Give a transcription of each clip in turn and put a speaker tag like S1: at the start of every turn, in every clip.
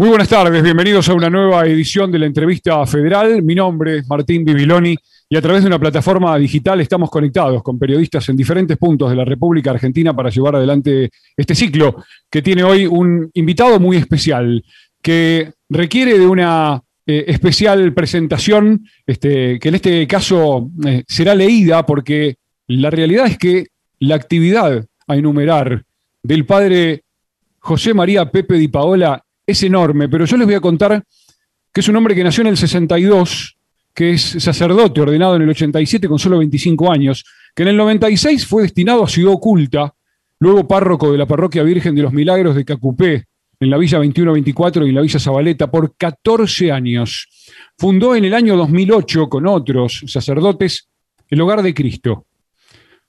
S1: Muy buenas tardes, bienvenidos a una nueva edición de la entrevista federal. Mi nombre es Martín Bibiloni y a través de una plataforma digital estamos conectados con periodistas en diferentes puntos de la República Argentina para llevar adelante este ciclo que tiene hoy un invitado muy especial que requiere de una eh, especial presentación este, que en este caso eh, será leída porque la realidad es que la actividad a enumerar del padre José María Pepe Di Paola es enorme, pero yo les voy a contar que es un hombre que nació en el 62, que es sacerdote ordenado en el 87 con solo 25 años, que en el 96 fue destinado a Ciudad Oculta, luego párroco de la Parroquia Virgen de los Milagros de Cacupé, en la Villa 2124 y en la Villa Zabaleta, por 14 años. Fundó en el año 2008 con otros sacerdotes el Hogar de Cristo.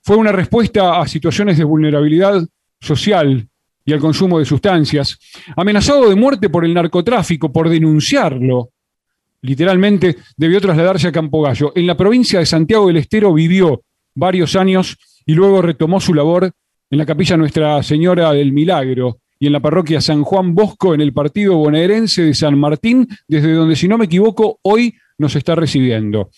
S1: Fue una respuesta a situaciones de vulnerabilidad social y al consumo de sustancias, amenazado de muerte por el narcotráfico, por denunciarlo. Literalmente debió trasladarse a Campogallo. En la provincia de Santiago del Estero vivió varios años y luego retomó su labor en la capilla Nuestra Señora del Milagro y en la parroquia San Juan Bosco en el partido bonaerense de San Martín, desde donde, si no me equivoco, hoy nos está recibiendo.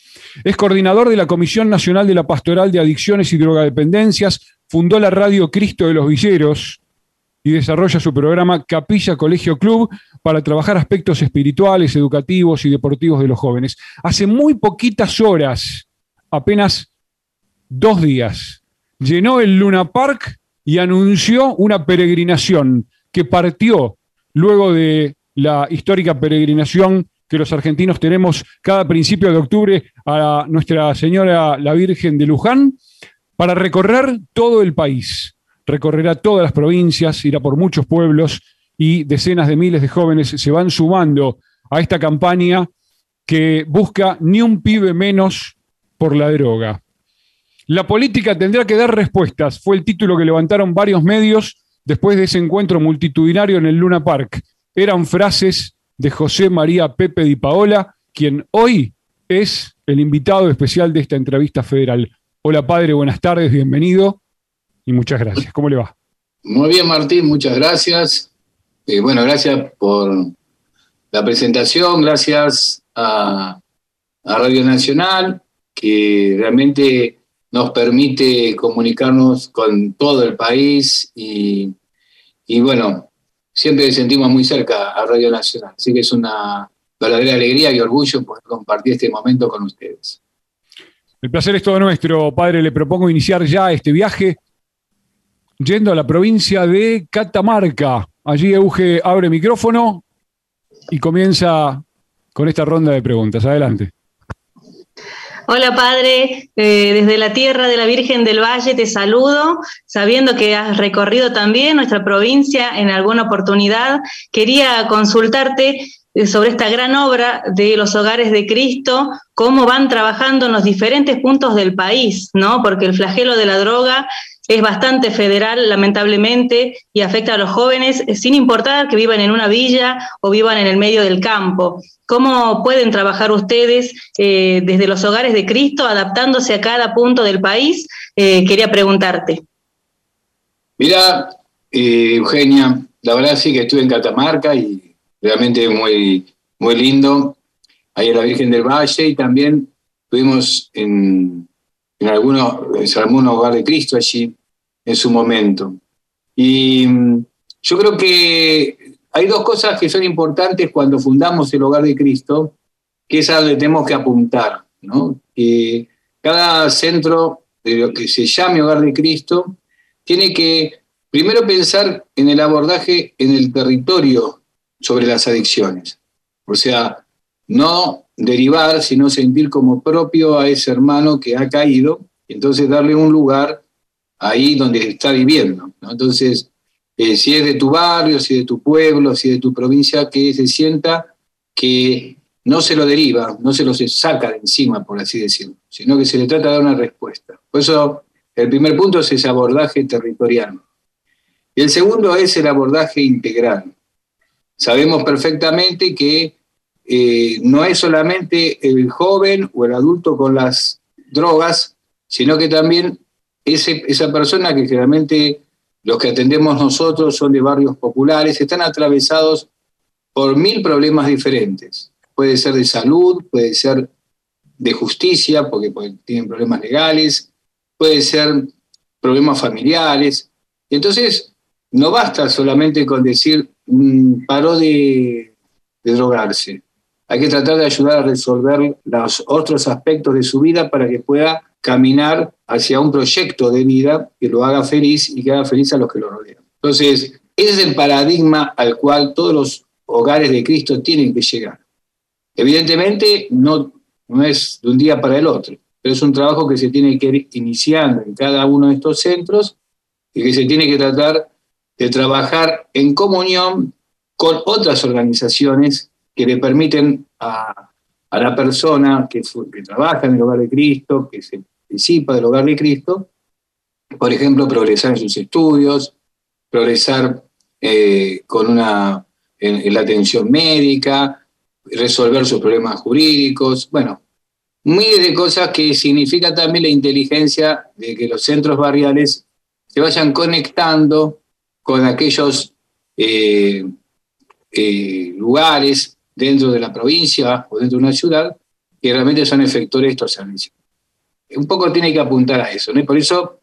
S1: Es coordinador de la Comisión Nacional de la Pastoral de Adicciones y Drogadependencias, fundó la radio Cristo de los Villeros, y desarrolla su programa Capilla Colegio Club para trabajar aspectos espirituales, educativos y deportivos de los jóvenes. Hace muy poquitas horas, apenas dos días, llenó el Luna Park y anunció una peregrinación que partió luego de la histórica peregrinación que los argentinos tenemos cada principio de octubre a Nuestra Señora la Virgen de Luján para recorrer todo el país recorrerá todas las provincias, irá por muchos pueblos y decenas de miles de jóvenes se van sumando a esta campaña que busca ni un pibe menos por la droga. La política tendrá que dar respuestas, fue el título que levantaron varios medios después de ese encuentro multitudinario en el Luna Park. Eran frases de José María Pepe Di Paola, quien hoy es el invitado especial de esta entrevista federal. Hola padre, buenas tardes, bienvenido y muchas gracias. ¿Cómo le va?
S2: Muy bien, Martín, muchas gracias. Eh, bueno, gracias por la presentación, gracias a, Radio Nacional, que realmente nos permite comunicarnos con todo el país y, y bueno, siempre sentimos muy cerca a Radio Nacional, así que es una verdadera alegría y orgullo poder compartir este momento con ustedes.
S1: El placer es todo nuestro, padre. Le propongo iniciar ya este viaje yendo a la provincia de Catamarca. Allí Euge abre micrófono y comienza con esta ronda de preguntas. Adelante.
S3: Hola Padre, eh, desde la tierra de la Virgen del Valle te saludo, sabiendo que has recorrido también nuestra provincia en alguna oportunidad. Quería consultarte eh, sobre esta gran obra de los hogares de Cristo, cómo van trabajando en los diferentes puntos del país, ¿no? Porque el flagelo de la droga es bastante federal, lamentablemente, y afecta a los jóvenes sin importar que vivan en una villa o vivan en el medio del campo. ¿Cómo pueden trabajar ustedes eh, desde los hogares de Cristo, adaptándose a cada punto del país? Eh, quería preguntarte.
S2: Mira, eh, Eugenia, la verdad sí que estuve en Catamarca y realmente muy, muy lindo. Ahí en la Virgen del Valle y también estuvimos en en algunos, se hogar de Cristo allí en su momento. Y mm, yo creo que hay dos cosas que son importantes cuando fundamos el hogar de Cristo, que es a donde tenemos que apuntar, ¿no? Que cada centro de lo que se llame hogar de Cristo tiene que primero pensar en el abordaje en el territorio sobre las adicciones. O sea, no derivar, sino sentir como propio a ese hermano que ha caído, y entonces darle un lugar ahí donde está viviendo. Entonces, eh, si es de tu barrio, si es de tu pueblo, si es de tu provincia, que se sienta que no se lo deriva, no se lo saca de encima, por así decirlo, sino que se le trata de dar una respuesta. Por eso, el primer punto es ese abordaje territorial. Y el segundo es el abordaje integral. Sabemos perfectamente que eh, no es solamente el joven o el adulto con las drogas, sino que también ese, esa persona que generalmente los que atendemos nosotros son de barrios populares, están atravesados por mil problemas diferentes. Puede ser de salud, puede ser de justicia, porque, tienen problemas legales, puede ser problemas familiares. Entonces, no basta solamente con decir, mm, paró de drogarse. Hay que tratar de ayudar a resolver los otros aspectos de su vida para que pueda caminar hacia un proyecto de vida que lo haga feliz y que haga feliz a los que lo rodean. Entonces, ese es el paradigma al cual todos los hogares de Cristo tienen que llegar. Evidentemente, no, no es de un día para el otro, pero es un trabajo que se tiene que ir iniciando en cada uno de estos centros y que se tiene que tratar de trabajar en comunión con otras organizaciones que le permiten a, la persona que, trabaja en el hogar de Cristo, que se participa del hogar de Cristo, por ejemplo, progresar en sus estudios, progresar eh, con una, en, la atención médica, resolver sus problemas jurídicos, bueno, miles de cosas que significa también la inteligencia de que los centros barriales se vayan conectando con aquellos eh, eh, lugares dentro de la provincia o dentro de una ciudad que realmente son efectores de estos servicios. Un poco tiene que apuntar a eso, ¿no? Y por eso,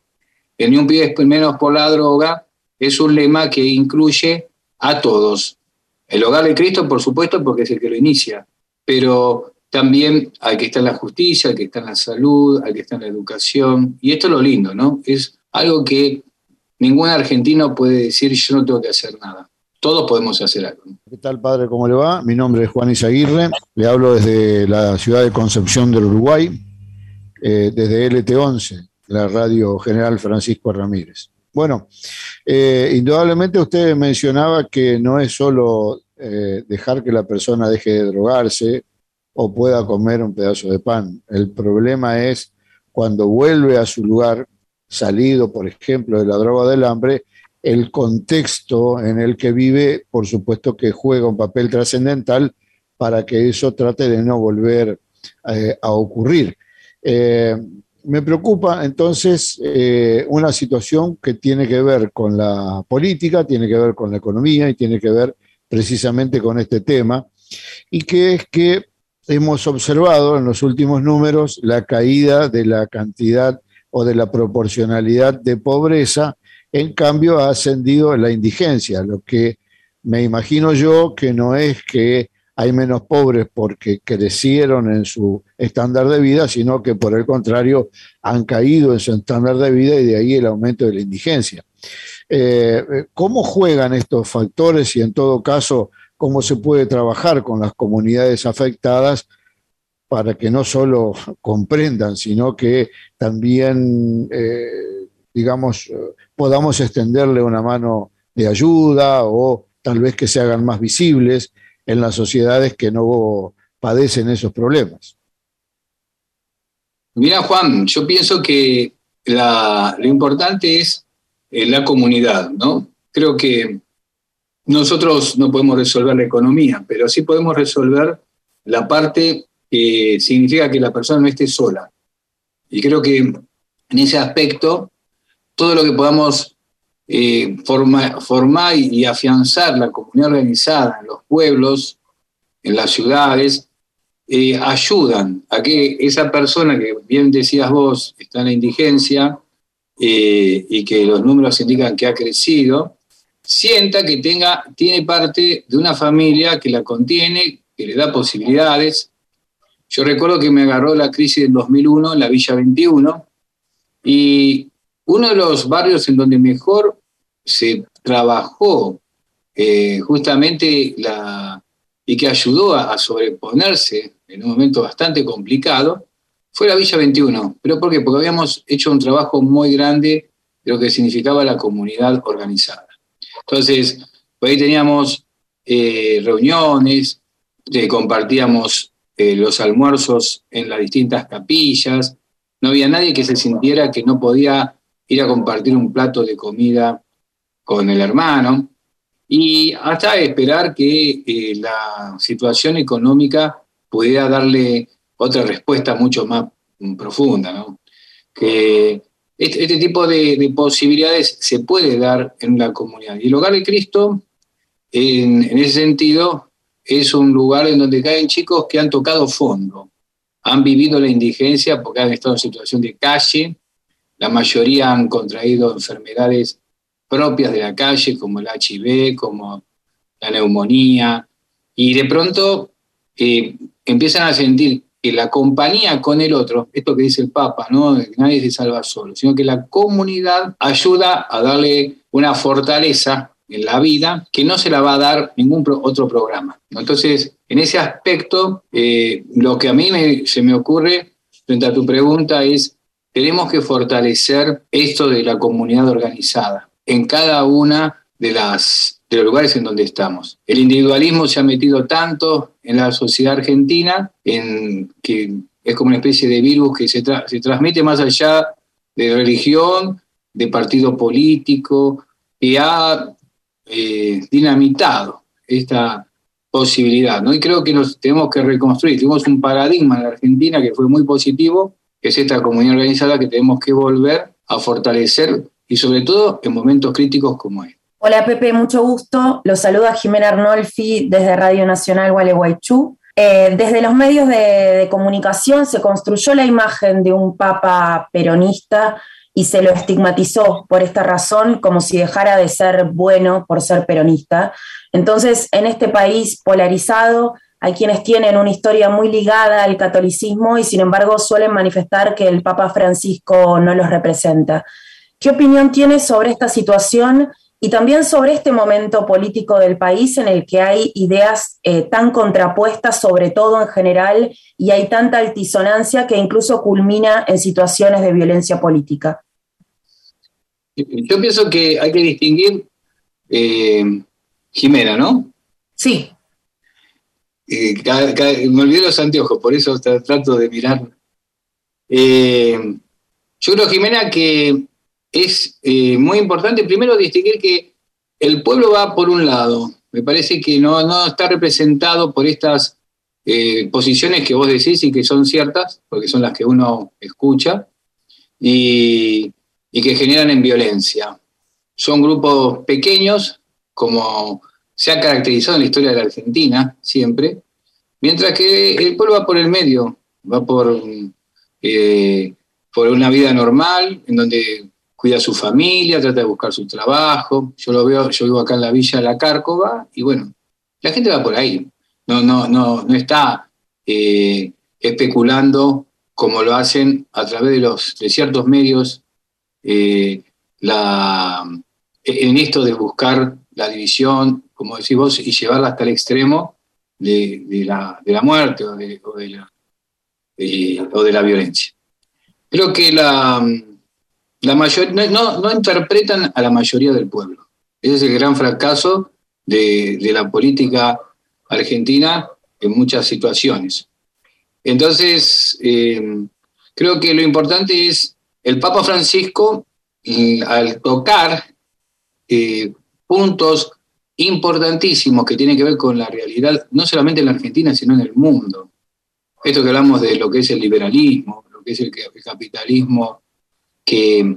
S2: el ni un pie menos por la droga es un lema que incluye a todos. El hogar de Cristo, por supuesto, porque es el que lo inicia, pero también al que está en la justicia, al que está en la salud, al que está en la educación. Y esto es lo lindo, ¿no? Es algo que ningún argentino puede decir yo no tengo que hacer nada todos podemos hacer algo.
S4: ¿Qué tal, padre? ¿Cómo le va? Mi nombre es Juan Isaguirre, le hablo desde la ciudad de Concepción del Uruguay, eh, desde LT11, la radio general Francisco Ramírez. Bueno, eh, indudablemente usted mencionaba que no es solo eh, dejar que la persona deje de drogarse o pueda comer un pedazo de pan. El problema es cuando vuelve a su lugar, salido, por ejemplo, de la droga del hambre, el contexto en el que vive, por supuesto que juega un papel trascendental para que eso trate de no volver eh, a ocurrir. Eh, me preocupa entonces eh, una situación que tiene que ver con la política, tiene que ver con la economía y tiene que ver precisamente con este tema, y que es que hemos observado en los últimos números la caída de la cantidad o de la proporcionalidad de pobreza en cambio, ha ascendido la indigencia, lo que me imagino yo que no es que hay menos pobres porque crecieron en su estándar de vida, sino que por el contrario han caído en su estándar de vida y de ahí el aumento de la indigencia. Eh, ¿Cómo juegan estos factores y en todo caso cómo se puede trabajar con las comunidades afectadas para que no solo comprendan, sino que también, eh, digamos, podamos extenderle una mano de ayuda o tal vez que se hagan más visibles en las sociedades que no padecen esos problemas.
S2: Mira, Juan, yo pienso que lo importante es eh, la comunidad, ¿no? Creo que nosotros no podemos resolver la economía, pero sí podemos resolver la parte que significa que la persona no esté sola. Y creo que en ese aspecto todo lo que podamos eh, formar y, afianzar la comunidad organizada en los pueblos, en las ciudades, eh, ayudan a que esa persona que bien decías vos está en la indigencia eh, y que los números indican que ha crecido, sienta que tenga, tiene parte de una familia que la contiene, que le da posibilidades. Yo recuerdo que me agarró la crisis del 2001 en la Villa 21 y uno de los barrios en donde mejor se trabajó eh, justamente y que ayudó a, sobreponerse en un momento bastante complicado fue la Villa 21. ¿Pero por qué? Porque habíamos hecho un trabajo muy grande de lo que significaba la comunidad organizada. Entonces, ahí teníamos eh, reuniones, eh, compartíamos los almuerzos en las distintas capillas, no había nadie que se sintiera que no podía ir a compartir un plato de comida con el hermano y hasta esperar que eh, la situación económica pudiera darle otra respuesta mucho más profunda, ¿no? Que este, este tipo de, posibilidades se puede dar en la comunidad. Y el hogar de Cristo, en, ese sentido, es un lugar en donde caen chicos que han tocado fondo, han vivido la indigencia porque han estado en situación de calle, la mayoría han contraído enfermedades propias de la calle, como el HIV, como la neumonía, y de pronto eh, empiezan a sentir que la compañía con el otro, esto que dice el Papa, ¿no? nadie se salva solo, sino que la comunidad ayuda a darle una fortaleza en la vida que no se la va a dar ningún otro programa. Entonces, en ese aspecto, eh, lo que a mí se me ocurre frente a tu pregunta es, tenemos que fortalecer esto de la comunidad organizada en cada una de las de los lugares en donde estamos. El individualismo se ha metido tanto en la sociedad argentina en que es como una especie de virus que se, transmite más allá de religión, de partido político, y ha eh, dinamitado esta posibilidad. Y creo que nos tenemos que reconstruir. Tuvimos un paradigma en la Argentina que fue muy positivo, que es esta comunidad organizada que tenemos que volver a fortalecer y sobre todo en momentos críticos como este.
S5: Hola Pepe, mucho gusto. Los saluda Jimena Arnolfi desde Radio Nacional Gualeguaychú. Eh, desde los medios de comunicación se construyó la imagen de un papa peronista y se lo estigmatizó por esta razón como si dejara de ser bueno por ser peronista. Entonces, en este país polarizado, hay quienes tienen una historia muy ligada al catolicismo y sin embargo suelen manifestar que el Papa Francisco no los representa. ¿Qué opinión tienes sobre esta situación y también sobre este momento político del país en el que hay ideas eh, tan contrapuestas, sobre todo en general, y hay tanta altisonancia que incluso culmina en situaciones de violencia política.
S2: Yo pienso que hay que distinguir, eh, Jimena, ¿no?
S5: Sí.
S2: Me olvidé los anteojos, por eso trato de mirar. Eh, yo creo, Jimena, que es eh, muy importante primero distinguir que el pueblo va por un lado. Me parece que no, no está representado por estas eh, posiciones que vos decís y que son ciertas, porque son las que uno escucha, y, y que generan en violencia. Son grupos pequeños, como se ha caracterizado en la historia de la Argentina siempre, mientras que el pueblo va por el medio, va por, eh, por una vida normal, en donde cuida a su familia, trata de buscar su trabajo. Yo lo veo, yo vivo acá en la villa la Cárcova y bueno, la gente va por ahí. No, no, no, no está eh, especulando como lo hacen a través de los ciertos medios eh, en esto de buscar la división, como decís vos, y llevarla hasta el extremo de, la, de la, muerte o de, o de la, o de la violencia. Creo que la, la no, no, interpretan a la mayoría del pueblo. Ese es el gran fracaso de, la política argentina en muchas situaciones. Entonces, eh, creo que lo importante es el Papa Francisco, al tocar eh, puntos importantísimos que tienen que ver con la realidad, no solamente en la Argentina, sino en el mundo. Esto que hablamos de lo que es el liberalismo, lo que es el capitalismo que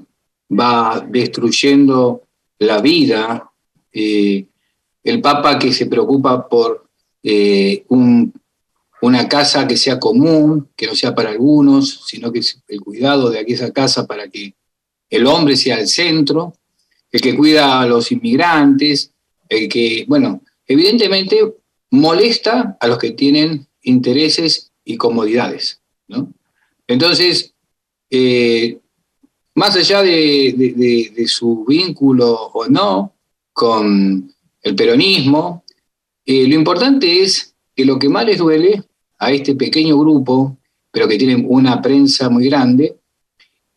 S2: va destruyendo la vida, eh, el Papa que se preocupa por eh, una casa que sea común, que no sea para algunos, sino que es el cuidado de aquella casa para que el hombre sea el centro, el que cuida a los inmigrantes, el que, bueno, evidentemente molesta a los que tienen intereses y comodidades. Entonces, eh, más allá de, su vínculo o no con el peronismo, eh, lo importante es que lo que más les duele a este pequeño grupo, pero que tiene una prensa muy grande,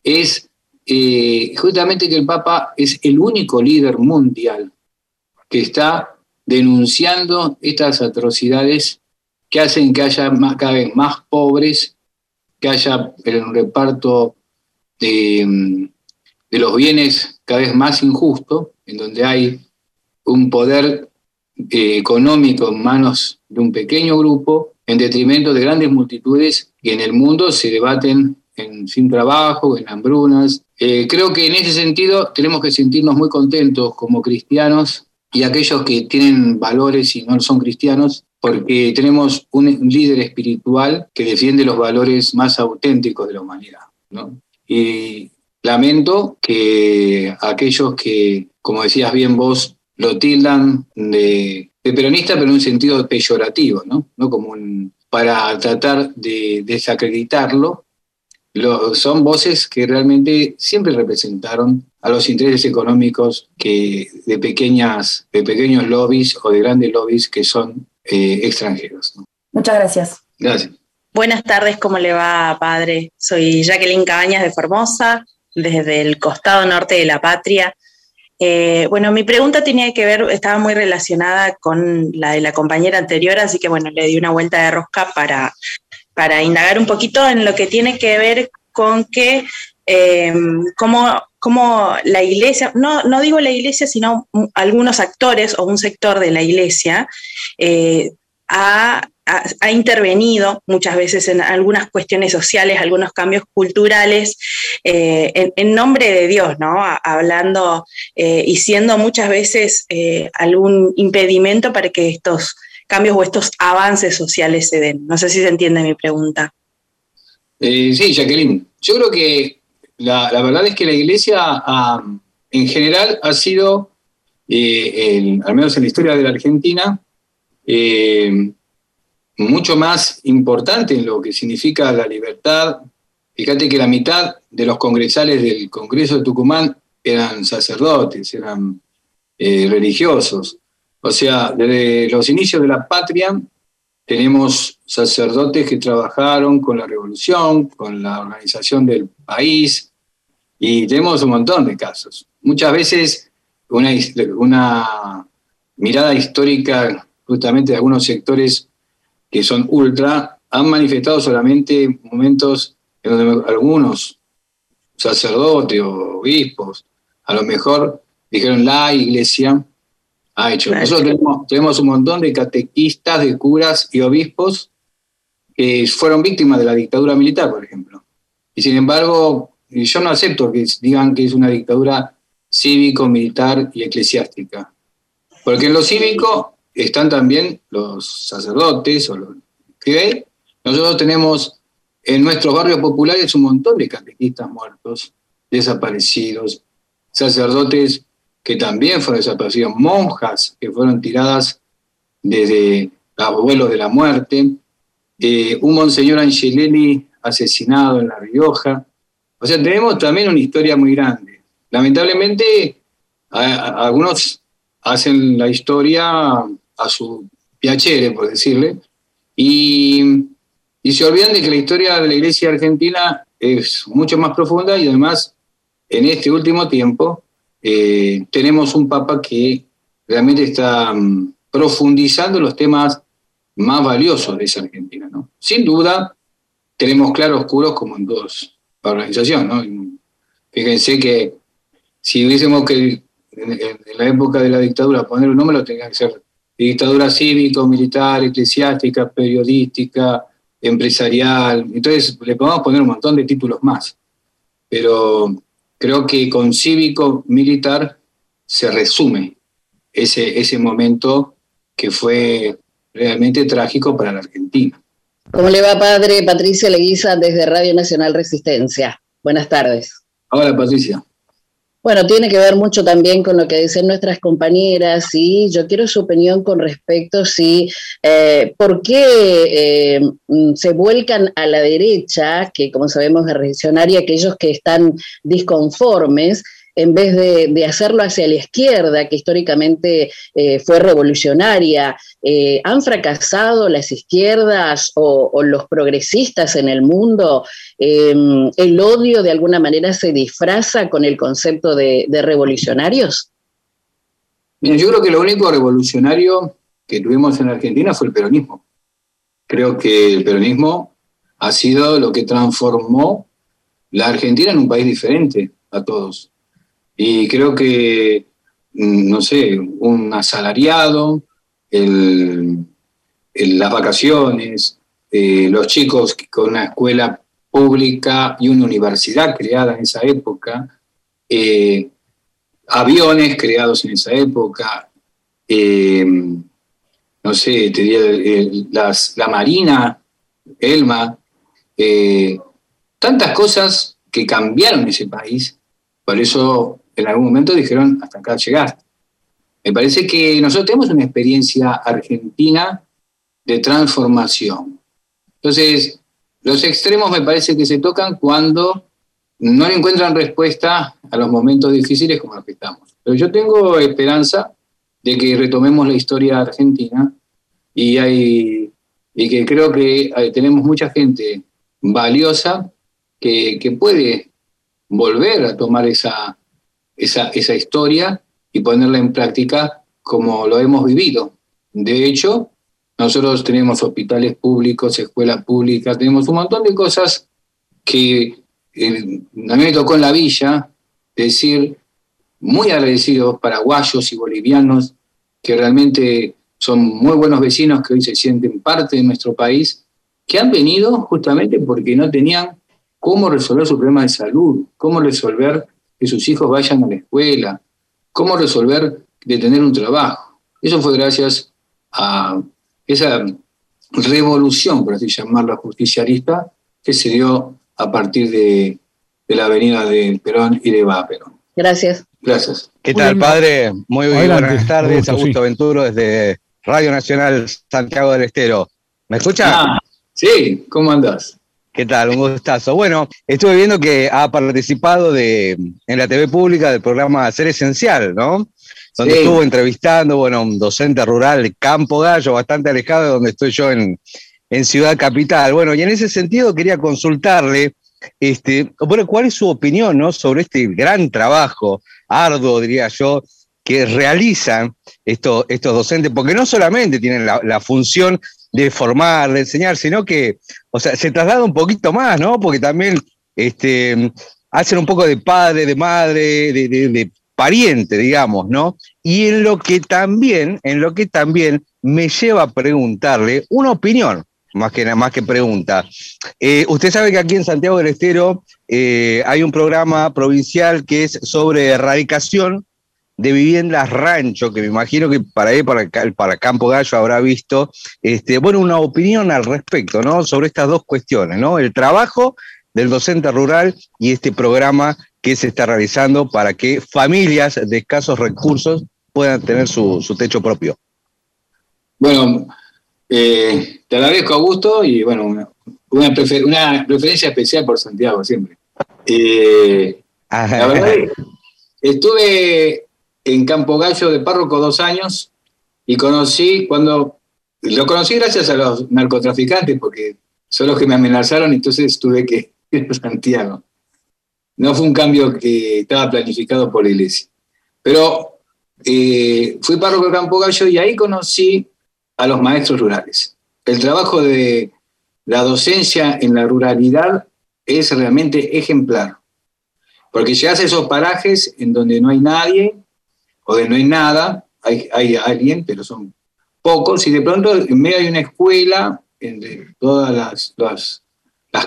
S2: es eh, justamente que el Papa es el único líder mundial que está denunciando estas atrocidades que hacen que haya cada vez más pobres, que haya un reparto de, los bienes cada vez más injusto, en donde hay un poder eh, económico en manos de un pequeño grupo, en detrimento de grandes multitudes que en el mundo se debaten en, sin trabajo, en hambrunas. Eh, creo que en ese sentido tenemos que sentirnos muy contentos como cristianos y aquellos que tienen valores y no son cristianos, porque tenemos un, líder espiritual que defiende los valores más auténticos de la humanidad. ¿no? Y lamento que aquellos que, como decías bien vos, lo tildan de, peronista, pero en un sentido peyorativo, ¿no? no como un, para tratar de desacreditarlo, son voces que realmente siempre representaron a los intereses económicos que de, pequeñas, de pequeños lobbies o de grandes lobbies que son eh, extranjeros.
S5: Muchas gracias.
S2: Gracias.
S6: Buenas tardes, ¿cómo le va, padre? Soy Jacqueline Cabañas de Formosa, desde el costado norte de la patria. Eh, bueno, mi pregunta tenía que ver, estaba muy relacionada con la de la compañera anterior, así que bueno, le di una vuelta de rosca para, para indagar un poquito en lo que tiene que ver con que eh, cómo, la iglesia, no, no digo la iglesia, sino algunos actores o un sector de la iglesia eh, ha, intervenido muchas veces en algunas cuestiones sociales, algunos cambios culturales, eh, en, nombre de Dios, ¿no? hablando y siendo muchas veces algún impedimento para que estos cambios o estos avances sociales se den. No sé si se entiende mi pregunta.
S2: Eh, sí, Jacqueline. Yo creo que la, verdad es que la iglesia en general ha sido, eh, al menos en la historia de la Argentina, eh, mucho más importante en lo que significa la libertad. Fíjate que la mitad de los congresales del Congreso de Tucumán eran sacerdotes, eran religiosos. O sea, desde los inicios de la patria tenemos sacerdotes que trabajaron con la revolución, con la organización del país, y tenemos un montón de casos. Muchas veces una, mirada histórica justamente de algunos sectores que son ultra han manifestado solamente momentos en donde algunos sacerdotes o obispos a lo mejor dijeron la iglesia ha hecho. Nosotros tenemos, un montón de catequistas, de curas y obispos que fueron víctimas de la dictadura militar, por ejemplo. Y sin embargo, yo no acepto que digan que es una dictadura cívico, militar y eclesiástica. Porque en lo cívico están también los sacerdotes o los que nosotros tenemos en nuestros barrios populares un montón de catequistas muertos, desaparecidos, sacerdotes que también fueron desaparecidos, monjas que fueron tiradas desde abuelos de la muerte, eh, un monseñor Angelelli asesinado en La Rioja. O sea, tenemos también una historia muy grande. Lamentablemente, algunos hacen la historia a su piacere, por decirle, y, y se olvidan de que la historia de la iglesia argentina es mucho más profunda y además en este último tiempo eh, tenemos un Papa que realmente está mm, profundizando los temas más valiosos de esa Argentina. Sin duda, tenemos claroscuros como en dos organizaciones. ¿no? Fíjense que si hubiésemos que en, la época de la dictadura poner un nombre, lo tenía que ser dictadura cívico, militar, eclesiástica, periodística, empresarial. Entonces le podemos poner un montón de títulos más. Pero creo que con cívico militar se resume ese, ese momento que fue realmente trágico para la Argentina.
S7: ¿Cómo le va, padre? Patricia Leguiza desde Radio Nacional Resistencia. Buenas tardes.
S2: Hola, Patricia.
S7: Bueno, tiene que ver mucho también con lo que dicen nuestras compañeras y yo quiero su opinión con respecto si eh, por qué eh, mm, se vuelcan a la derecha, que como sabemos es reaccionaria, aquellos que están disconformes, en vez de, hacerlo hacia la izquierda, que históricamente eh, fue revolucionaria, eh, ¿han fracasado las izquierdas o, los progresistas en el mundo? Em, ¿El odio de alguna manera se disfraza con el concepto de, revolucionarios?
S2: yo creo que lo único revolucionario que tuvimos en Argentina fue el peronismo. Creo que el peronismo ha sido lo que transformó la Argentina en un país diferente a todos. Y creo que, mm, no sé, un asalariado, las vacaciones, eh, los chicos con una escuela pública y una universidad creada en esa época, eh, aviones creados en esa época, eh, no sé, te diría las, la Marina, Elma, tantas cosas que cambiaron ese país. Por eso en algún momento dijeron, hasta acá llegaste. Me parece que nosotros tenemos una experiencia argentina de transformación. Entonces, los extremos me parece que se tocan cuando no encuentran respuesta a los momentos difíciles como los que estamos. Pero yo tengo esperanza de que retomemos la historia argentina y, hay, y que creo que tenemos mucha gente valiosa que, que puede volver a tomar esa, esa, esa historia y ponerla en práctica como lo hemos vivido. De hecho, nosotros tenemos hospitales públicos, escuelas públicas, tenemos un montón de cosas que eh, a mí me tocó en la villa decir, muy agradecidos paraguayos y bolivianos, que realmente son muy buenos vecinos que hoy se sienten parte de nuestro país, que han venido justamente porque no tenían cómo resolver su problema de salud, cómo resolver que sus hijos vayan a la escuela, cómo resolver de tener un trabajo. Eso fue gracias a esa revolución, por así llamarla, justicialista, que se dio a partir de, la avenida de Perón y de Perón.
S7: Gracias.
S2: Gracias.
S8: ¿Qué tal, padre? Muy buenas tardes. Augusto Venturo desde Radio Nacional Santiago del Estero. ¿Me escucha?
S2: Ah, sí, ¿cómo andás?
S8: ¿Qué tal? Un gustazo. Bueno, estuve viendo que ha participado de, en la TV pública del programa Ser Esencial, ¿no? Donde estuvo entrevistando, bueno, un docente rural de Campo Gallo, bastante alejado de donde estoy yo en, en Ciudad Capital. Bueno, y en ese sentido quería consultarle, este, bueno, ¿cuál es su opinión ¿no? sobre este gran trabajo, arduo, diría yo, que realizan estos, estos docentes? Porque no solamente tienen la, la función de formar, de enseñar, sino que, o sea, se traslada un poquito más, ¿no? Porque también este, hacen un poco de padre, de madre, de, pariente, digamos, ¿no? Y en lo que también, en lo que también me lleva a preguntarle una opinión, más que más que pregunta. Eh, usted sabe que aquí en Santiago del Estero eh, hay un programa provincial que es sobre erradicación de viviendas rancho, que me imagino que para él, para, para Campo Gallo habrá visto, este, bueno, una opinión al respecto, ¿no? Sobre estas dos cuestiones, ¿no? El trabajo del docente rural y este programa que se está realizando para que familias de escasos recursos puedan tener su, techo propio.
S2: Bueno, eh, te agradezco, Augusto, y bueno, una, una, preferencia especial por Santiago siempre. Eh, la verdad, estuve en Campo Gallo de párroco dos años y conocí cuando, lo conocí gracias a los narcotraficantes porque son los que me amenazaron entonces tuve que ir a Santiago. No fue un cambio que estaba planificado por la iglesia. Pero eh, fui párroco de Campo Gallo y ahí conocí a los maestros rurales. El trabajo de la docencia en la ruralidad es realmente ejemplar, porque llegas a esos parajes en donde no hay nadie, o de no hay nada, hay, hay alguien, pero son pocos, y de pronto en medio hay una escuela, entre todas las, las,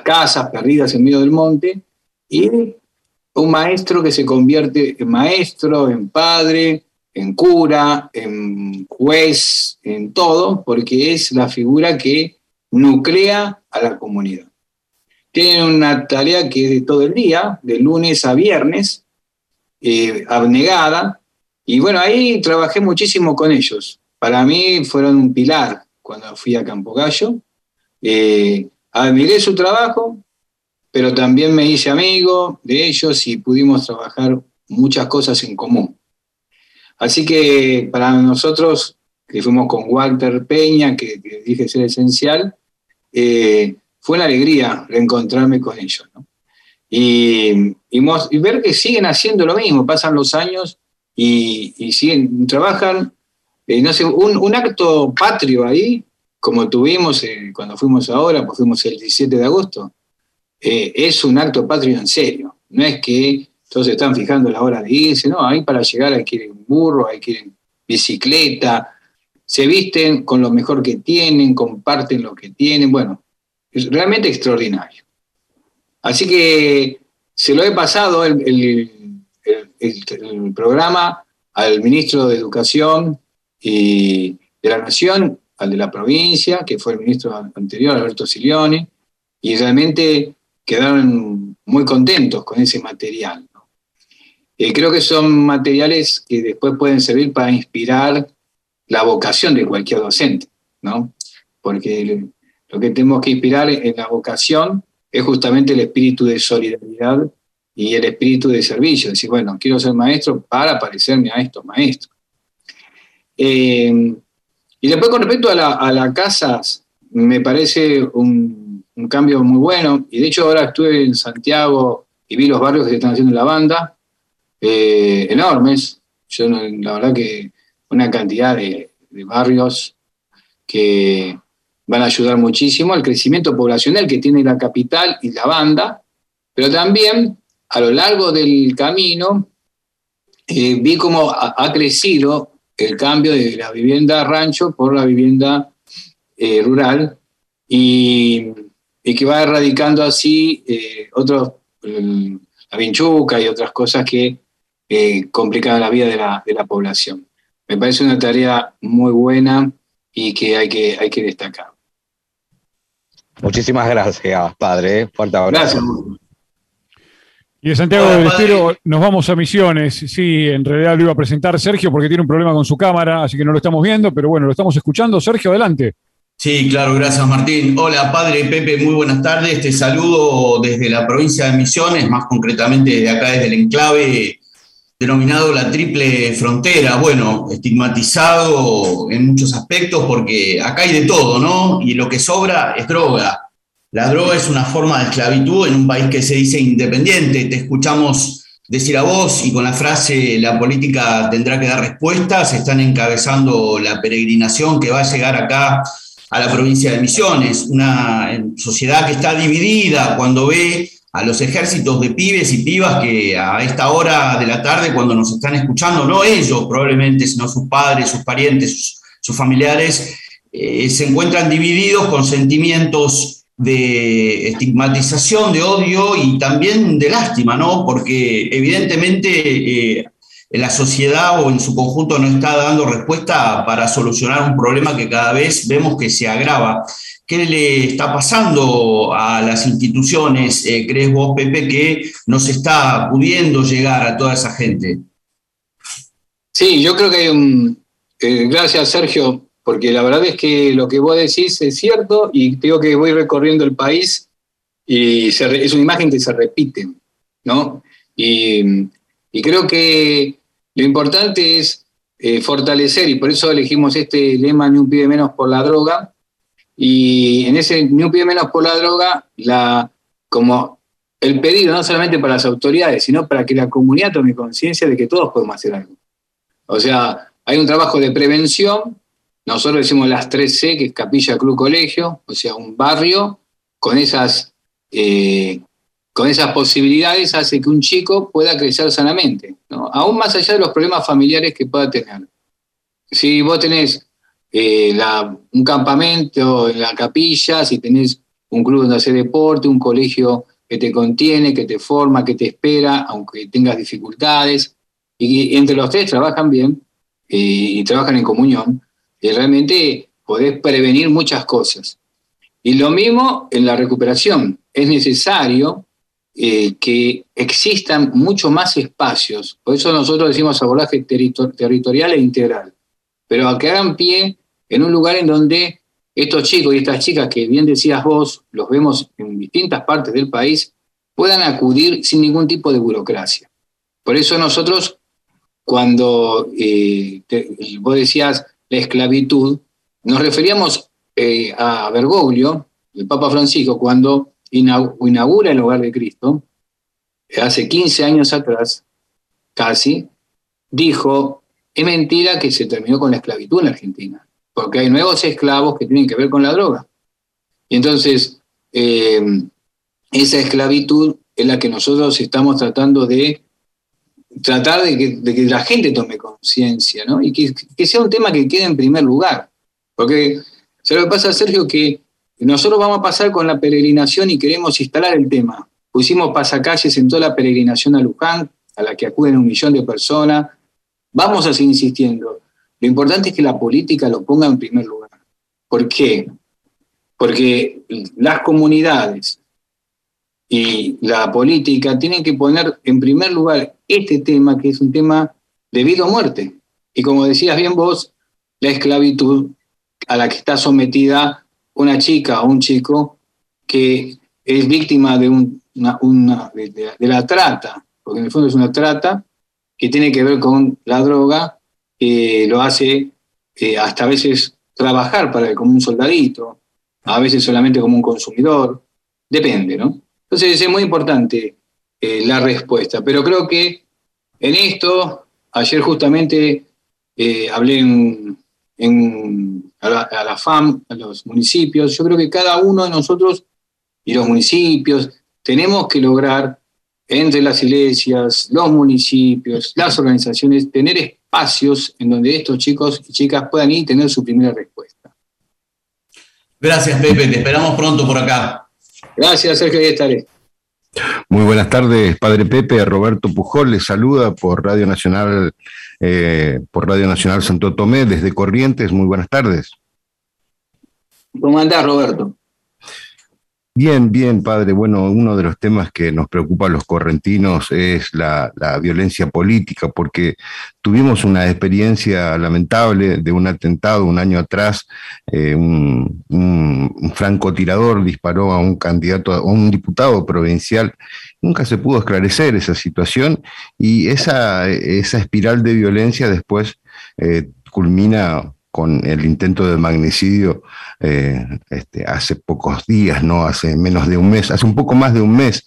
S2: casas perdidas en medio del monte, y un maestro que se convierte en maestro, en padre, en cura, en juez, en todo, porque es la figura que nuclea a la comunidad. Tiene una tarea que es de todo el día, de lunes a viernes, eh, abnegada, y bueno, ahí trabajé muchísimo con ellos. Para mí fueron un pilar cuando fui a Campo Gallo. Eh, admiré su trabajo, pero también me hice amigo de ellos y pudimos trabajar muchas cosas en común. Así que para nosotros, que fuimos con Walter Peña, que, dije ser esencial, eh, fue una alegría reencontrarme con ellos. Y, ver que siguen haciendo lo mismo, pasan los años y, y siguen, trabajan, eh, no sé, un, acto patrio ahí, como tuvimos eh, cuando fuimos ahora, pues fuimos el 17 de agosto, eh, es un acto patrio en serio. No es que todos están fijando la hora de irse, no, ahí para llegar hay que ir en burro, hay que ir en bicicleta, se visten con lo mejor que tienen, comparten lo que tienen, bueno, es realmente extraordinario. Así que se lo he pasado el el, programa al ministro de Educación y de la Nación al de la provincia, que fue el ministro anterior, Alberto Silioni, y realmente quedaron muy contentos con ese material. Eh, creo que son materiales que después pueden servir para inspirar la vocación de cualquier docente, ¿no? Porque lo que tenemos que inspirar en la vocación es justamente el espíritu de solidaridad y el espíritu de servicio. Decir, bueno, quiero ser maestro para parecerme a estos maestros. Eh, y después con respecto a las la casas, me parece un, cambio muy bueno. Y de hecho ahora estuve en Santiago y vi los barrios que están haciendo en la banda, eh, enormes. Yo la verdad que una cantidad de, de barrios que van a ayudar muchísimo al crecimiento poblacional que tiene la capital y la banda, pero también a lo largo del camino eh, vi cómo ha, crecido el cambio de la vivienda rancho por la vivienda eh, rural y, que va erradicando así eh, otros, la vinchuca y otras cosas que complican la vida de la, de la población. Me parece una tarea muy buena y que hay que, hay que destacar.
S8: Muchísimas gracias, padre. Fuerte abrazo. Gracias.
S1: Y de Santiago del Estero nos vamos a Misiones. Sí, en realidad lo iba a presentar Sergio porque tiene un problema con su cámara, así que no lo estamos viendo, pero bueno, lo estamos escuchando. Sergio, adelante.
S9: Sí, claro, gracias Martín. Hola, padre Pepe, muy buenas tardes. Te saludo desde la provincia de Misiones, más concretamente desde acá, desde el enclave denominado la triple frontera, bueno, estigmatizado en muchos aspectos porque acá hay de todo, ¿no? Y lo que sobra es droga. La droga es una forma de esclavitud en un país que se dice independiente. Te escuchamos decir a vos y con la frase la política tendrá que dar respuestas, están encabezando la peregrinación que va a llegar acá a la provincia de Misiones, una sociedad que está dividida cuando ve a los ejércitos de pibes y pibas que a esta hora de la tarde, cuando nos están escuchando, no ellos probablemente, sino sus padres, sus parientes, sus, familiares, eh, se encuentran divididos con sentimientos de estigmatización, de odio y también de lástima, ¿no? Porque evidentemente eh, la sociedad o en su conjunto no está dando respuesta para solucionar un problema que cada vez vemos que se agrava. ¿Qué le está pasando a las instituciones, eh, crees vos, Pepe, que no se está pudiendo llegar a toda esa gente?
S2: Sí, yo creo que. Eh, gracias, Sergio, porque la verdad es que lo que vos decís es cierto y digo que voy recorriendo el país y es una imagen que se repite, ¿no? Y, creo que lo importante es eh, fortalecer, y por eso elegimos este lema, ni un pide menos por la droga, y en ese ni un pie menos por la droga, la, como el pedido no solamente para las autoridades, sino para que la comunidad tome conciencia de que todos podemos hacer algo. O sea, hay un trabajo de prevención, nosotros decimos las 3C, que es Capilla Club Colegio, o sea, un barrio con esas, eh, con esas posibilidades hace que un chico pueda crecer sanamente, aún más allá de los problemas familiares que pueda tener. Si vos tenés eh, un campamento en la capilla, si tenés un club donde hacer deporte, un colegio que te contiene, que te forma, que te espera, aunque tengas dificultades, y entre los tres trabajan bien eh, y trabajan en comunión, y realmente podés prevenir muchas cosas. Y lo mismo en la recuperación. Es necesario eh, que existan mucho más espacios. Por eso nosotros decimos abordaje territorial e integral. Pero a que hagan pie en un lugar en donde estos chicos y estas chicas que bien decías vos, los vemos en distintas partes del país, puedan acudir sin ningún tipo de burocracia. Por eso nosotros, cuando eh, vos decías la esclavitud, nos referíamos eh, a Bergoglio, el Papa Francisco, cuando inaugura el hogar de Cristo, hace 15 años atrás, casi, dijo, es mentira que se terminó con la esclavitud en Argentina porque hay nuevos esclavos que tienen que ver con la droga. Y entonces, eh, esa esclavitud es la que nosotros estamos tratando de tratar de que, la gente tome conciencia, ¿no? Y que, sea un tema que quede en primer lugar. Porque, se lo que pasa, Sergio, que nosotros vamos a pasar con la peregrinación y queremos instalar el tema. Pusimos pasacalles en toda la peregrinación a Luján, a la que acuden un millón de personas. Vamos a seguir insistiendo. Lo importante es que la política lo ponga en primer lugar. ¿Por qué? Porque las comunidades y la política tienen que poner en primer lugar este tema, que es un tema de vida o muerte. Y como decías bien vos, la esclavitud a la que está sometida una chica o un chico que es víctima de, una, de, la trata, porque en el fondo es una trata que tiene que ver con la droga, que lo hace eh, hasta a veces trabajar para como un soldadito, a veces solamente como un consumidor, depende, ¿no? Entonces es muy importante eh, la respuesta, pero creo que en esto, ayer justamente eh, hablé en, a, la, FAM, a los municipios, yo creo que cada uno de nosotros y los municipios tenemos que lograr entre las iglesias, los municipios, las organizaciones, tener espacios en donde estos chicos y chicas puedan ir y tener su primera respuesta.
S9: Gracias, Pepe. Te esperamos pronto por acá.
S2: Gracias, Sergio. Ahí estaré.
S10: Muy buenas tardes, Padre Pepe. Roberto Pujol le saluda por Radio Nacional, eh, por Radio Nacional Santo Tomé, desde Corrientes. Muy buenas tardes.
S2: ¿Cómo andás, Roberto?
S10: Bien, bien, padre. Bueno, uno de los temas que nos preocupa a los correntinos es la, violencia política, porque tuvimos una experiencia lamentable de un atentado un año atrás. Eh, un, francotirador disparó a un candidato, a un diputado provincial. Nunca se pudo esclarecer esa situación y esa, esa espiral de violencia después eh, culmina con el intento de magnicidio eh, este, hace pocos días, no hace menos de un mes, hace un poco más de un mes.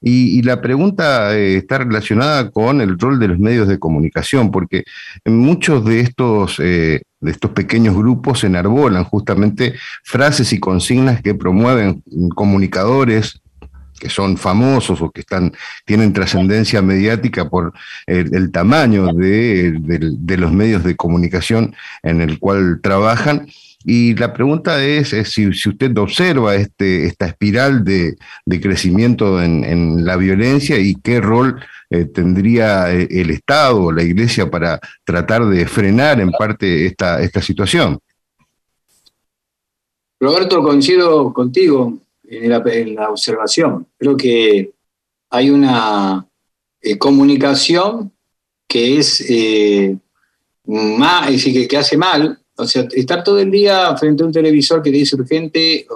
S10: Y, la pregunta eh, está relacionada con el rol de los medios de comunicación, porque muchos de estos, eh, de estos pequeños grupos enarbolan justamente frases y consignas que promueven comunicadores, que son famosos o que están, tienen trascendencia mediática por el, tamaño de, los medios de comunicación en el cual trabajan. Y la pregunta es, si, usted observa este, esta espiral de, crecimiento en, la violencia y qué rol eh, tendría eh, el Estado o la Iglesia para tratar de frenar en parte esta, esta situación.
S2: Roberto, coincido contigo en la, observación. Creo que hay una eh, comunicación que es eh, más, es decir, que, hace mal. O sea, estar todo el día frente a un televisor que dice urgente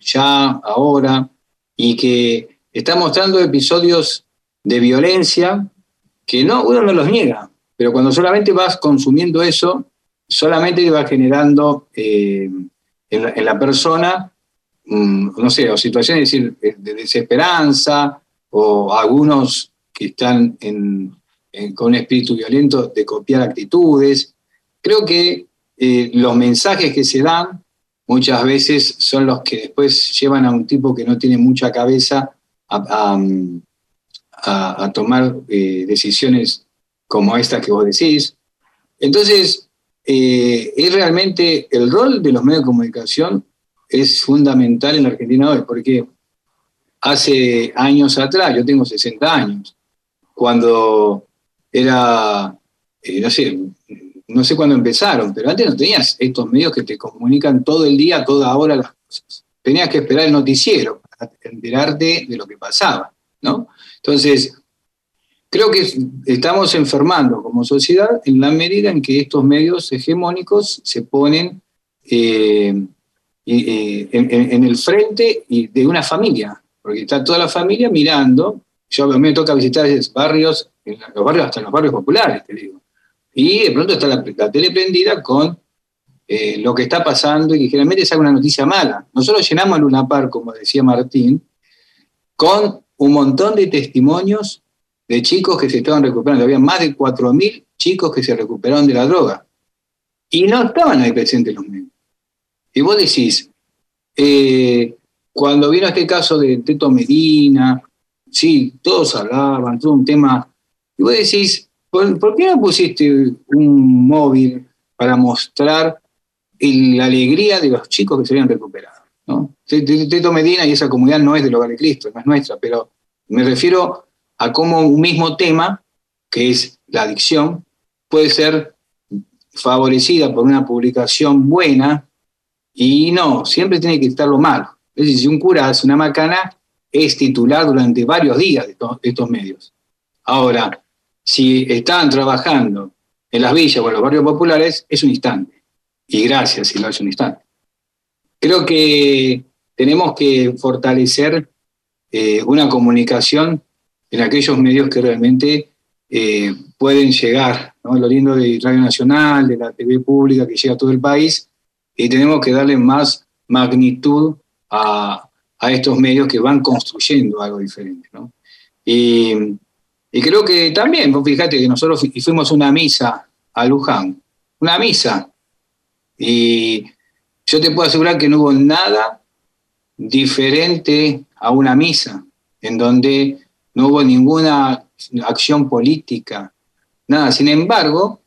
S2: ya, ahora, y que está mostrando episodios de violencia que no, uno no los niega, pero cuando solamente vas consumiendo eso, solamente te va generando eh, en la persona no sé, o situaciones de, desesperanza, o algunos que están con un espíritu violento de copiar actitudes. Creo que eh, los mensajes que se dan muchas veces son los que después llevan a un tipo que no tiene mucha cabeza a, tomar eh, decisiones como estas que vos decís. Entonces, eh, es realmente el rol de los medios de comunicación es fundamental en la Argentina hoy, porque hace años atrás, yo tengo 60 años, cuando era, eh, no sé, no sé cuándo empezaron, pero antes no tenías estos medios que te comunican todo el día, toda hora las cosas. Tenías que esperar el noticiero para enterarte de lo que pasaba, ¿no? Entonces, creo que estamos enfermando como sociedad en la medida en que estos medios hegemónicos se ponen eh, en, el frente de una familia, porque está toda la familia mirando. Yo a mí me toca visitar barrios, los barrios hasta los barrios populares, te digo. Y de pronto está la, tele prendida con eh, lo que está pasando y que generalmente es alguna noticia mala. Nosotros llenamos el Luna como decía Martín, con un montón de testimonios de chicos que se estaban recuperando. Había más de 4.000 chicos que se recuperaron de la droga. Y no estaban ahí presentes los medios. Y vos decís, eh, cuando vino este caso de Teto Medina, sí, todos hablaban, todo un tema, y vos decís, ¿por, qué no pusiste un móvil para mostrar la alegría de los chicos que se habían recuperado? ¿no? Teto Medina y esa comunidad no es del Hogar de Cristo, no es nuestra, pero me refiero a cómo un mismo tema, que es la adicción, puede ser favorecida por una publicación buena Y no, siempre tiene que estar lo malo. Es decir, si un cura hace una macana, es titular durante varios días de, estos medios. Ahora, si están trabajando en las villas o en los barrios populares, es un instante. Y gracias si lo es un instante. Creo que tenemos que fortalecer eh, una comunicación en aquellos medios que realmente eh, pueden llegar. Lo lindo de Radio Nacional, de la TV pública que llega a todo el país, y tenemos que darle más magnitud a, estos medios que van construyendo algo diferente. Y, creo que también, fíjate que nosotros fuimos una misa a Luján, una misa, y yo te puedo asegurar que no hubo nada diferente a una misa, en donde no hubo ninguna acción política, nada. Sin embargo,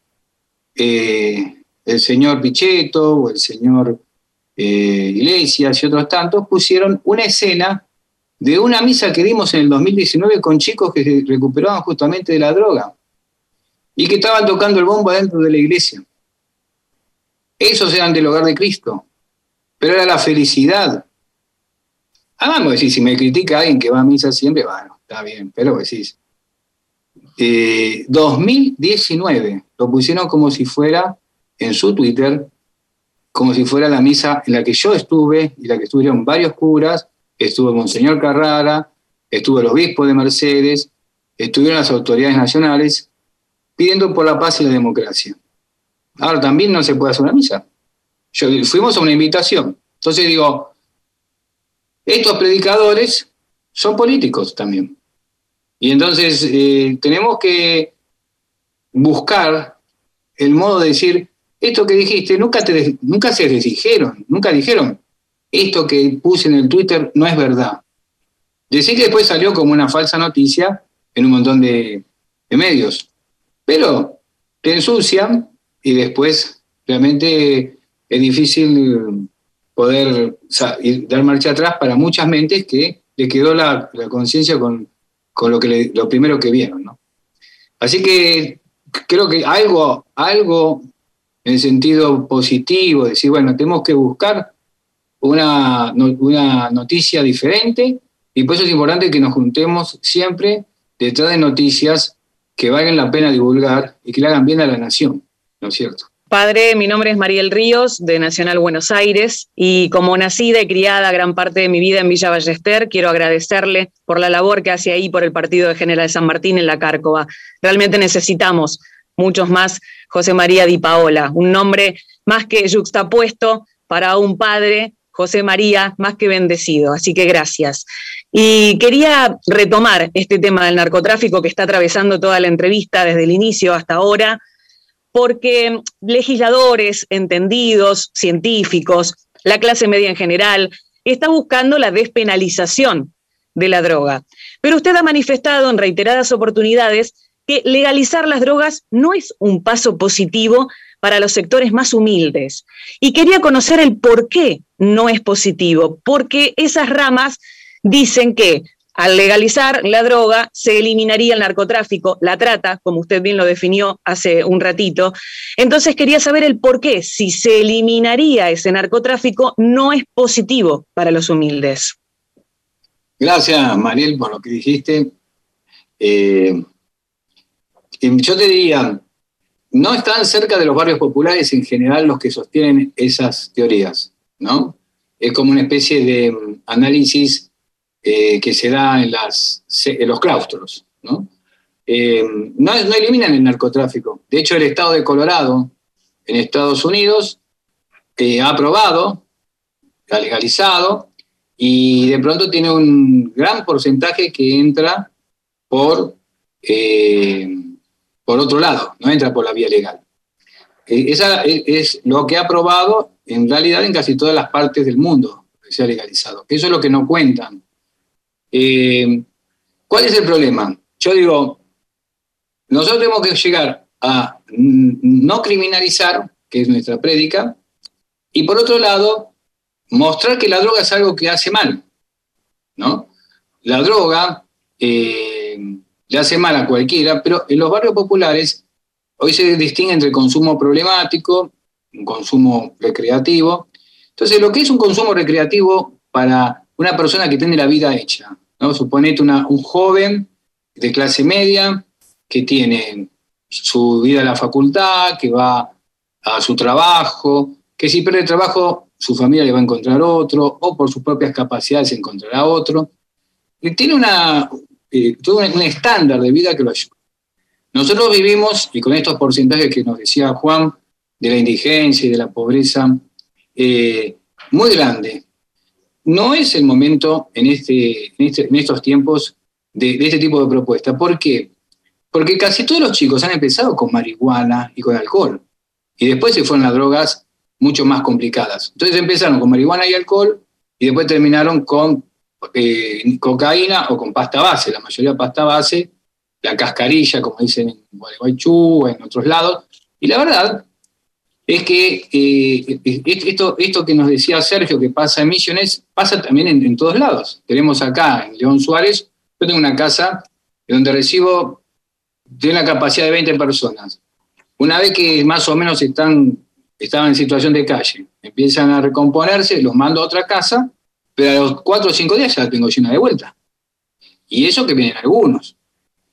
S2: eh, el señor Pichetto o el señor eh, Iglesias y otros tantos pusieron una escena de una misa que dimos en el 2019 con chicos que se recuperaban justamente de la droga y que estaban tocando el bombo dentro de la iglesia. Esos eran del hogar de Cristo, pero era la felicidad. Además, decir, si me critica alguien que va a misa siempre, bueno, está bien, pero decís, 2019 eh, lo pusieron como si fuera en su Twitter, como si fuera la misa en la que yo estuve y la que estuvieron varios curas, estuvo Monseñor Carrara, estuvo el obispo de Mercedes, estuvieron las autoridades nacionales pidiendo por la paz y la democracia. Ahora también no se puede hacer una misa. Yo, fuimos a una invitación. Entonces digo, estos predicadores son políticos también. Y entonces eh, tenemos que buscar el modo de decir, esto que dijiste, nunca, te, nunca se les dijeron, nunca dijeron, esto que puse en el Twitter no es verdad. Decir que después salió como una falsa noticia en un montón de, medios, pero te ensucian y después realmente es difícil poder dar marcha atrás para muchas mentes que le quedó la conciencia con, con lo, que lo primero que vieron. ¿no? Así que creo que algo, algo en sentido positivo, decir, bueno, tenemos que buscar una, una noticia diferente y por eso es importante que nos juntemos siempre detrás de noticias que valgan la pena divulgar y que le hagan bien a la nación, ¿no es cierto?
S11: Padre, mi nombre es Mariel Ríos, de Nacional Buenos Aires, y como nacida y criada gran parte de mi vida en Villa Ballester, quiero agradecerle por la labor que hace ahí por el Partido de General San Martín en la Cárcova. Realmente necesitamos muchos más José María Di Paola, un nombre más que juxtapuesto para un padre, José María, más que bendecido. Así que gracias. Y quería retomar este tema del narcotráfico que está atravesando toda la entrevista desde el inicio hasta ahora porque legisladores, entendidos, científicos, la clase media en general, está buscando la despenalización de la droga. Pero usted ha manifestado en reiteradas oportunidades que legalizar las drogas no es un paso positivo para los sectores más humildes. Y quería conocer el por qué no es positivo, porque esas ramas dicen que al legalizar la droga, se eliminaría el narcotráfico, la trata, como usted bien lo definió hace un ratito. Entonces quería saber el por qué, si se eliminaría ese narcotráfico, no es positivo para los humildes.
S2: Gracias, Mariel, por lo que dijiste. Eh, yo te diría, no están cerca de los barrios populares en general los que sostienen esas teorías, ¿no? Es como una especie de análisis eh, que se da en, las, los claustros. Eh, ¿no? ¿no? eliminan el narcotráfico. De hecho, el estado de Colorado, en Estados Unidos, eh, ha aprobado, ha legalizado, y de pronto tiene un gran porcentaje que entra por, por otro lado, no entra por la vía legal. esa es lo que ha aprobado en realidad en casi todas las partes del mundo que se ha legalizado. Eso es lo que no cuentan. Eh, ¿Cuál es el problema? Yo digo, nosotros tenemos que llegar a no criminalizar, que es nuestra prédica, y por otro lado, mostrar que la droga es algo que hace mal. ¿no? La droga eh, le hace mal a cualquiera, pero en los barrios populares hoy se distingue entre consumo problemático, un consumo recreativo, Entonces, lo que es un consumo recreativo para una persona que tiene la vida hecha, ¿no? Suponete un joven de clase media que tiene su vida en la facultad, que va a su trabajo, que si pierde trabajo, su familia le va a encontrar otro, o por sus propias capacidades encontrará otro. Y tiene una, eh, todo un estándar de vida que lo ayuda. Nosotros vivimos, y con estos porcentajes que nos decía Juan, de la indigencia y de la pobreza, eh, muy grande. No es el momento en, este, en, este, estos tiempos de, este tipo de propuesta. ¿Por qué? Porque casi todos los chicos han empezado con marihuana y con alcohol. Y después se fueron a drogas mucho más complicadas. Entonces empezaron con marihuana y alcohol y después terminaron con eh, cocaína o con pasta base, la mayoría pasta base, la cascarilla, como dicen en Gualeguaychú en otros lados. Y la verdad es que eh, esto, esto que nos decía Sergio, que pasa en Misiones, pasa también en, todos lados. Tenemos acá en León Suárez, yo tengo una casa donde recibo, tiene la capacidad de 20 personas. Una vez que más o menos están, estaban en situación de calle, empiezan a recomponerse, los mando a otra casa, pero a los cuatro o cinco días ya la tengo llena de vuelta. Y eso que vienen algunos,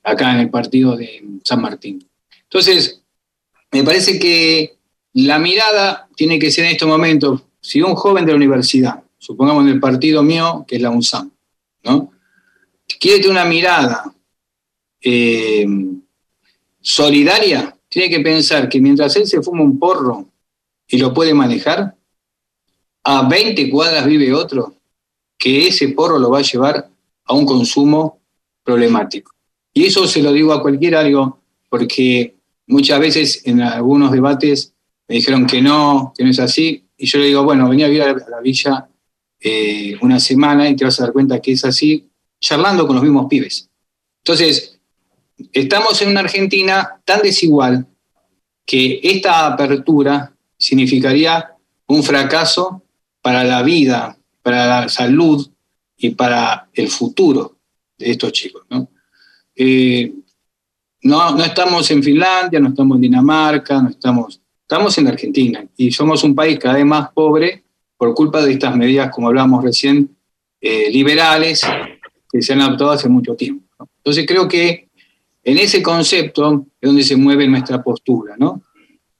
S2: acá en el partido de San Martín. Entonces, me parece que la mirada tiene que ser en estos momentos, si un joven de la universidad, supongamos en el partido mío, que es la UNSAM, ¿no? quiere tener una mirada eh, solidaria, tiene que pensar que mientras él se fuma un porro y lo puede manejar, a 20 cuadras vive otro que ese porro lo va a llevar a un consumo problemático. Y eso se lo digo a cualquier algo, porque muchas veces en algunos debates me dijeron que no, que no es así, y yo le digo, bueno, venía a vivir a la villa eh, una semana y te vas a dar cuenta que es así, charlando con los mismos pibes. Entonces, estamos en una Argentina tan desigual que esta apertura significaría un fracaso para la vida, para la salud y para el futuro de estos chicos. ¿no? Eh, no, estamos en Finlandia, no estamos en Dinamarca, no estamos, estamos en Argentina y somos un país cada vez más pobre por culpa de estas medidas, como hablábamos recién, eh, liberales que se han adoptado hace mucho tiempo. Entonces creo que en ese concepto es donde se mueve nuestra postura, ¿no?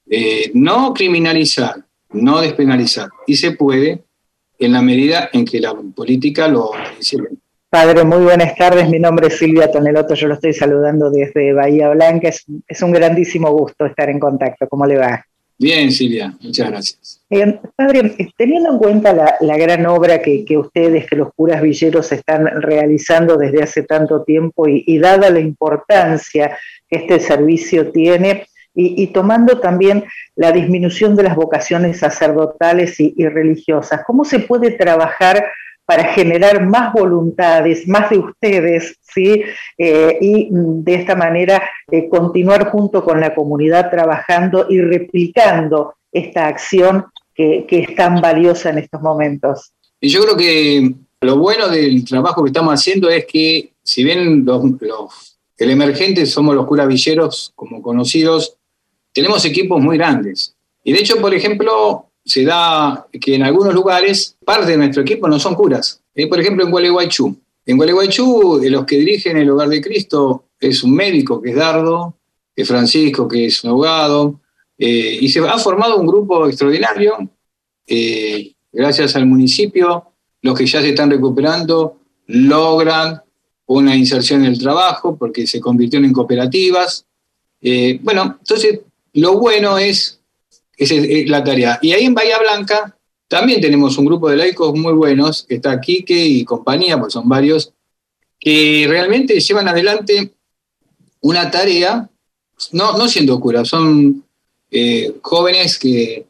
S2: Eh, no criminalizar, no despenalizar, y se puede en la medida en que la política lo dice.
S12: Padre, muy buenas tardes. Mi nombre es Silvia Toneloto. Yo lo estoy saludando desde Bahía Blanca. Es, es un grandísimo gusto estar en contacto. ¿Cómo le va?
S2: Bien, Silvia, muchas gracias.
S12: Eh, padre, teniendo en cuenta la, gran obra que, ustedes, que los curas villeros están realizando desde hace tanto tiempo y, dada la importancia que este servicio tiene, y, tomando también la disminución de las vocaciones sacerdotales y, religiosas, ¿cómo se puede trabajar para generar más voluntades, más de ustedes, ¿sí? Eh, y de esta manera eh, continuar junto con la comunidad trabajando y replicando esta acción que, es tan valiosa en estos momentos.
S2: Y yo creo que lo bueno del trabajo que estamos haciendo es que, si bien los, el emergente somos los curavilleros como conocidos, tenemos equipos muy grandes. Y de hecho, por ejemplo, se da que en algunos lugares parte de nuestro equipo no son curas. Eh, por ejemplo, en Gualeguaychú. En Gualeguaychú, eh, los que dirigen el Hogar de Cristo es un médico que es Dardo, es Francisco que es un abogado, eh, y se ha formado un grupo extraordinario, gracias al municipio, los que ya se están recuperando logran una inserción en el trabajo porque se convirtieron en cooperativas. bueno, entonces lo bueno es la tarea. Y ahí en Bahía Blanca también tenemos un grupo de laicos muy buenos, que está Quique y compañía, pues son varios, que realmente llevan adelante una tarea, no, no siendo curas, son eh, jóvenes que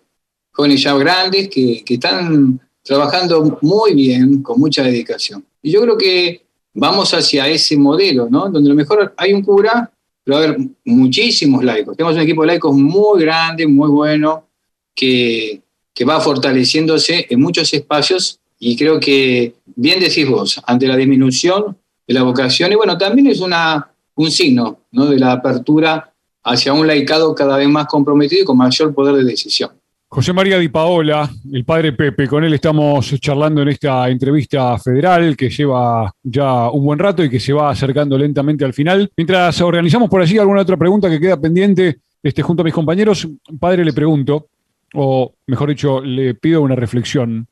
S2: jóvenes ya grandes que, que están trabajando muy bien, con mucha dedicación. Y yo creo que vamos hacia ese modelo, ¿no? Donde a lo mejor hay un cura pero va a haber muchísimos laicos. Tenemos un equipo de laicos muy grande, muy bueno, que, que va fortaleciéndose en muchos espacios y creo que, bien decís vos, ante la disminución de la vocación, y bueno, también es una, un signo ¿no? de la apertura hacia un laicado cada vez más comprometido y con mayor poder de decisión.
S1: José María Di Paola, el padre Pepe, con él estamos charlando en esta entrevista federal que lleva ya un buen rato y que se va acercando lentamente al final. Mientras organizamos por allí alguna otra pregunta que queda pendiente, este, junto a mis compañeros, padre le pregunto, o mejor dicho, le pido una reflexión.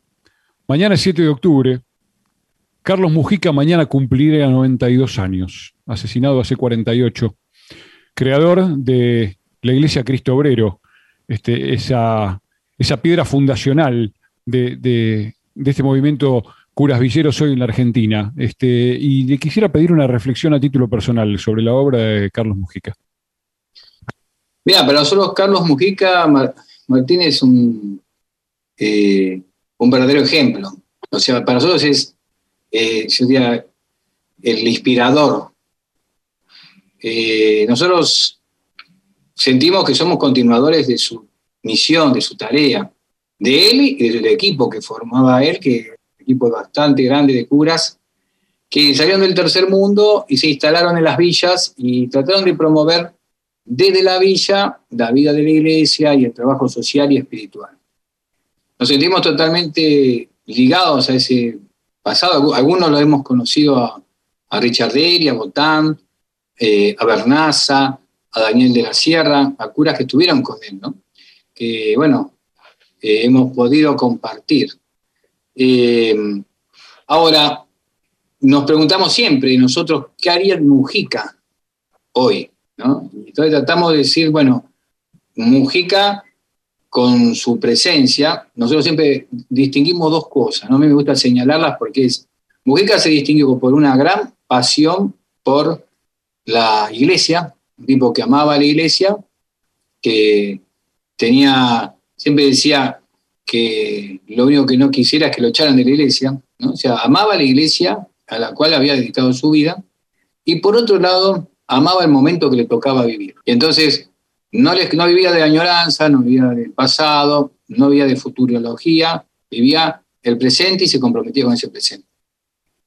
S1: Mañana es 7 de octubre. Carlos Mujica mañana cumplirá 92 años, asesinado hace 48. Creador de la Iglesia Cristo Obrero, este, esa esa piedra fundacional de, este movimiento Curas Villeros hoy en la Argentina. Este, y le quisiera pedir una reflexión a título personal sobre la obra de Carlos Mujica.
S2: Mira, para nosotros Carlos Mujica Martínez es un, eh, un verdadero ejemplo. O sea, para nosotros es, eh, el inspirador. Eh, nosotros sentimos que somos continuadores de su misión, de su tarea, de él y del equipo que formaba él, que un equipo bastante grande de curas, que salieron del tercer mundo y se instalaron en las villas y trataron de promover desde la villa la vida de la iglesia y el trabajo social y espiritual. Nos sentimos totalmente ligados a ese pasado. Algunos lo hemos conocido a, a Richard a Botán, eh, a Bernaza, a Daniel de la Sierra, a curas que estuvieron con él, ¿no? Que, bueno, eh, hemos podido compartir. Eh, ahora, nos preguntamos siempre nosotros, ¿qué haría Mujica hoy? Entonces tratamos de decir, bueno, Mujica con su presencia, nosotros siempre distinguimos dos cosas, no me gusta señalarlas porque es, Mujica se distinguió por una gran pasión por la iglesia, un tipo que amaba a la iglesia, que tenía, siempre decía que lo único que no quisiera es que lo echaran de la iglesia, ¿no? o sea, amaba la iglesia a la cual había dedicado su vida, y por otro lado, amaba el momento que le tocaba vivir. Y entonces, no, no vivía de añoranza, no vivía del pasado, no vivía de futurología, vivía el presente y se comprometía con ese presente.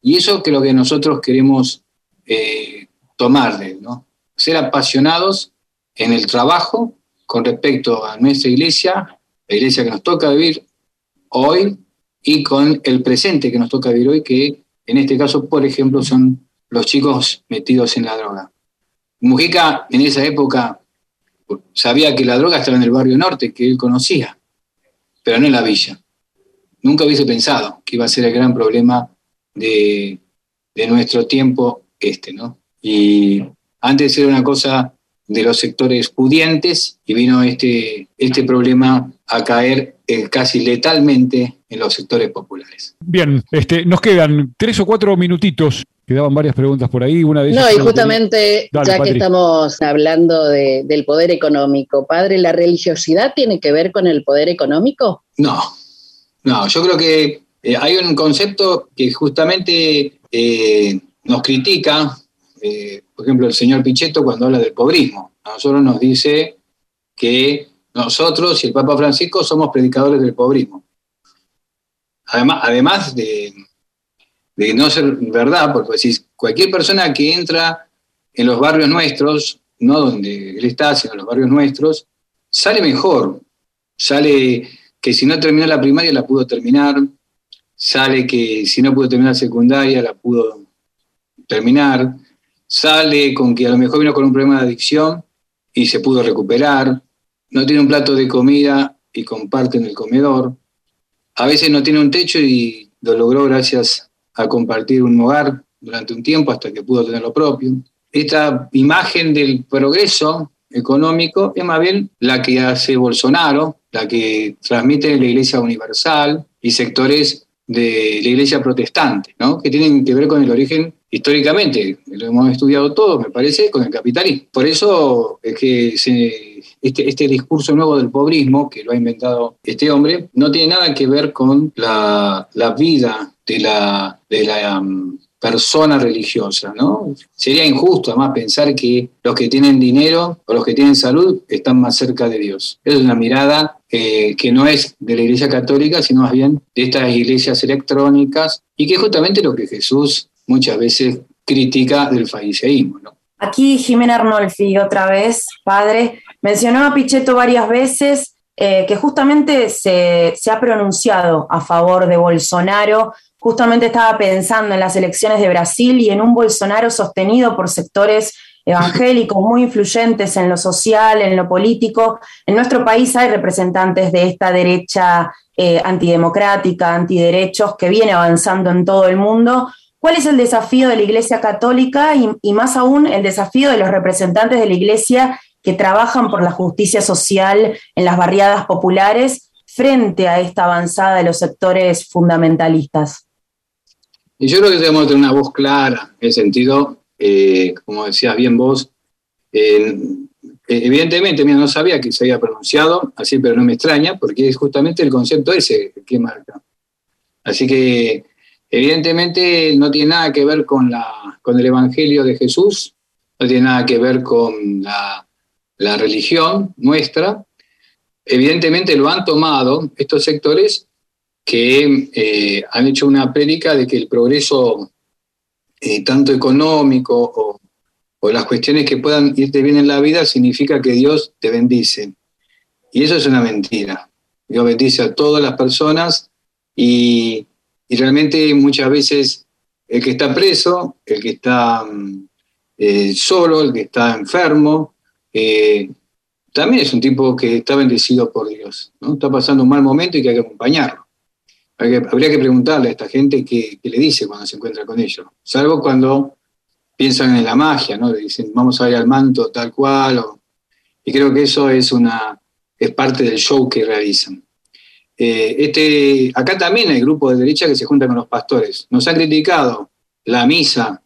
S2: Y eso es lo que nosotros queremos eh, tomarle, ¿no? Ser apasionados en el trabajo con respecto a nuestra iglesia, la iglesia que nos toca vivir hoy y con el presente que nos toca vivir hoy, que en este caso, por ejemplo, son los chicos metidos en la droga. Mujica en esa época sabía que la droga estaba en el barrio norte, que él conocía, pero no en la villa. Nunca hubiese pensado que iba a ser el gran problema de, de nuestro tiempo este, ¿no? Y antes era una cosa de los sectores pudientes y vino este, este problema a caer eh, casi letalmente en los sectores populares.
S1: Bien, este, nos quedan tres o cuatro minutitos. Quedaban varias preguntas por ahí. Una de
S7: no, y justamente, ya que estamos hablando del poder económico, padre, ¿la religiosidad tiene que ver con el poder económico?
S2: No, no, yo creo que eh, hay un concepto que justamente eh, nos critica eh, por ejemplo, el señor Pichetto cuando habla del pobrismo. A nosotros nos dice que nosotros y el Papa Francisco somos predicadores del pobrismo. Además, además de, no ser verdad, porque si cualquier persona que entra en los barrios nuestros, no donde él está, sino en los barrios nuestros, sale mejor. Sale que si no terminó la primaria la pudo terminar, sale que si no pudo terminar la secundaria la pudo terminar, sale con que a lo mejor vino con un problema de adicción y se pudo recuperar, no tiene un plato de comida y comparte en el comedor, a veces no tiene un techo y lo logró gracias a compartir un hogar durante un tiempo hasta que pudo tener lo propio. Esta imagen del progreso económico es más bien la que hace Bolsonaro, la que transmite la Iglesia Universal y sectores de la Iglesia protestante, ¿no? que tienen que ver con el origen históricamente, lo hemos estudiado todos, me parece, con el capitalismo. Por eso es que este, este, discurso nuevo del pobrismo, que lo ha inventado este hombre, no tiene nada que ver con la, vida de la, de la um, persona religiosa, ¿no? Sería injusto además pensar que los que tienen dinero o los que tienen salud están más cerca de Dios. Es una mirada eh, que no es de la Iglesia Católica, sino más bien de estas iglesias electrónicas y que es justamente lo que Jesús muchas veces critica del fariseísmo. ¿no?
S5: Aquí Jimena Arnolfi, otra vez, padre, mencionó a Pichetto varias veces eh, que justamente se, se ha pronunciado a favor de Bolsonaro. Justamente estaba pensando en las elecciones de Brasil y en un Bolsonaro sostenido por sectores evangélicos muy influyentes en lo social, en lo político. En nuestro país hay representantes de esta derecha eh, antidemocrática, antiderechos, que viene avanzando en todo el mundo. ¿Cuál es el desafío de la Iglesia Católica y, más aún el desafío de los representantes de la Iglesia que trabajan por la justicia social en las barriadas populares frente a esta avanzada de los sectores fundamentalistas?
S2: Y yo creo que debemos tener una voz clara en el sentido eh, como decías bien vos, eh, evidentemente, mira, no sabía que se había pronunciado, así, pero no me extraña, porque es justamente el concepto ese que marca. Así que, evidentemente, no tiene nada que ver con, la, con el Evangelio de Jesús, no tiene nada que ver con la, la religión nuestra. Evidentemente lo han tomado estos sectores que eh, han hecho una prédica de que el progreso eh, tanto económico o, las cuestiones que puedan irte bien en la vida, significa que Dios te bendice. Y eso es una mentira. Dios bendice a todas las personas y, realmente muchas veces el que está preso, el que está mm, eh, solo, el que está enfermo, también es un tipo que está bendecido por Dios. ¿no? Está pasando un mal momento y que hay que acompañarlo habría que preguntarle a esta gente qué, le dice cuando se encuentra con ellos, salvo cuando piensan en la magia, ¿no? Le dicen, vamos a ir al manto tal cual, y creo que eso es, una, es parte del show que realizan. Eh, este, acá también hay grupos de derecha que se juntan con los pastores. Nos han criticado la misa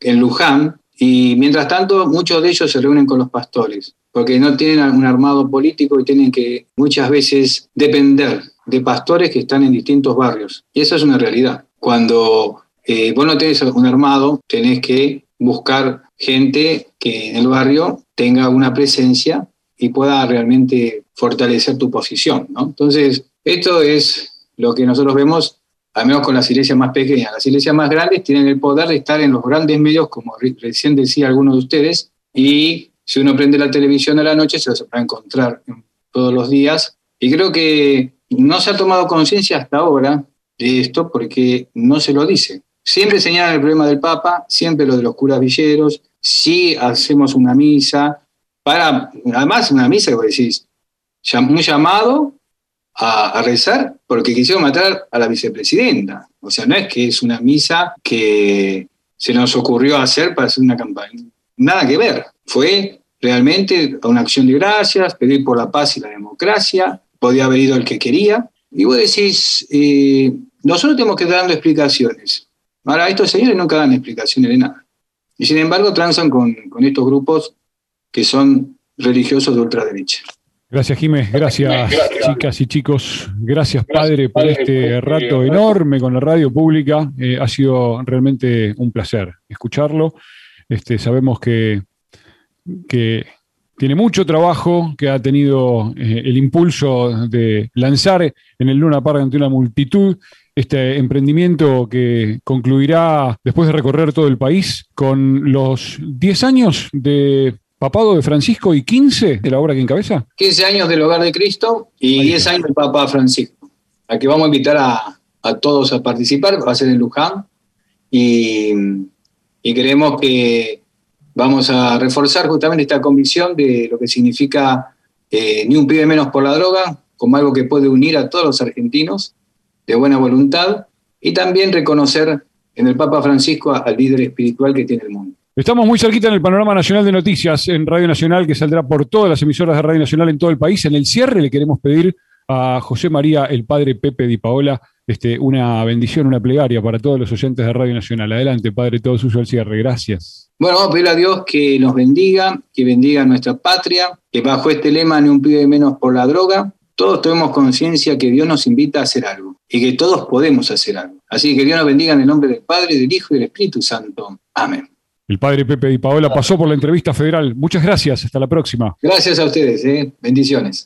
S2: en Luján y mientras tanto muchos de ellos se reúnen con los pastores porque no tienen un armado político y tienen que muchas veces depender de pastores que están en distintos barrios. Y eso es una realidad. Cuando eh, vos no tenés un armado, tenés que buscar gente que en el barrio tenga una presencia y pueda realmente fortalecer tu posición. ¿no? Entonces, esto es lo que nosotros vemos, al menos con las iglesias más pequeñas. Las iglesias más grandes tienen el poder de estar en los grandes medios, como recién decía alguno de ustedes, y si uno prende la televisión a la noche se los va a encontrar todos los días. Y creo que no se ha tomado conciencia hasta ahora de esto porque no se lo dice. Siempre señalan el problema del Papa, siempre lo de los curas villeros, si hacemos una misa, para, además una misa que decís, un llamado a, rezar porque quisieron matar a la vicepresidenta. O sea, no es que es una misa que se nos ocurrió hacer para hacer una campaña. Nada que ver. Fue realmente una acción de gracias, pedir por la paz y la democracia, podía haber ido el que quería. Y vos decís, eh, nosotros tenemos que estar dando explicaciones. Ahora, estos señores nunca dan explicaciones de nada. Y sin embargo, transan con, estos grupos que son religiosos de ultraderecha.
S1: Gracias, Jiménez. Gracias, chicas y chicos. Gracias, padre, por este rato enorme con la radio pública. Eh, ha sido realmente un placer escucharlo. Este, sabemos que, que tiene mucho trabajo, que ha tenido eh, el impulso de lanzar en el Luna Park ante una multitud este emprendimiento que concluirá después de recorrer todo el país con los 10 años de papado de Francisco y 15 de la obra que encabeza.
S2: 15 años del Hogar de Cristo y 10 años del Papa Francisco, a que vamos a invitar a, todos a participar, va a ser en Luján, y, y queremos que vamos a reforzar justamente esta convicción de lo que significa eh, ni un pibe menos por la droga, como algo que puede unir a todos los argentinos de buena voluntad y también reconocer en el Papa Francisco al líder espiritual que tiene el mundo.
S1: Estamos muy cerquita en el panorama nacional de noticias en Radio Nacional, que saldrá por todas las emisoras de Radio Nacional en todo el país. En el cierre le queremos pedir a José María, el padre Pepe Di Paola, este, una bendición, una plegaria para todos los oyentes de Radio Nacional. Adelante, Padre, todo suyo al cierre. Gracias.
S2: Bueno, vamos a pedirle a Dios que nos bendiga, que bendiga a nuestra patria, que bajo este lema ni un pibe menos por la droga, todos tenemos conciencia que Dios nos invita a hacer algo y que todos podemos hacer algo. Así que Dios nos bendiga en el nombre del Padre, del Hijo y del Espíritu Santo. Amén.
S1: El padre Pepe Di Paola pasó por la entrevista federal. Muchas gracias. Hasta la próxima.
S2: Gracias a ustedes. ¿eh? Bendiciones.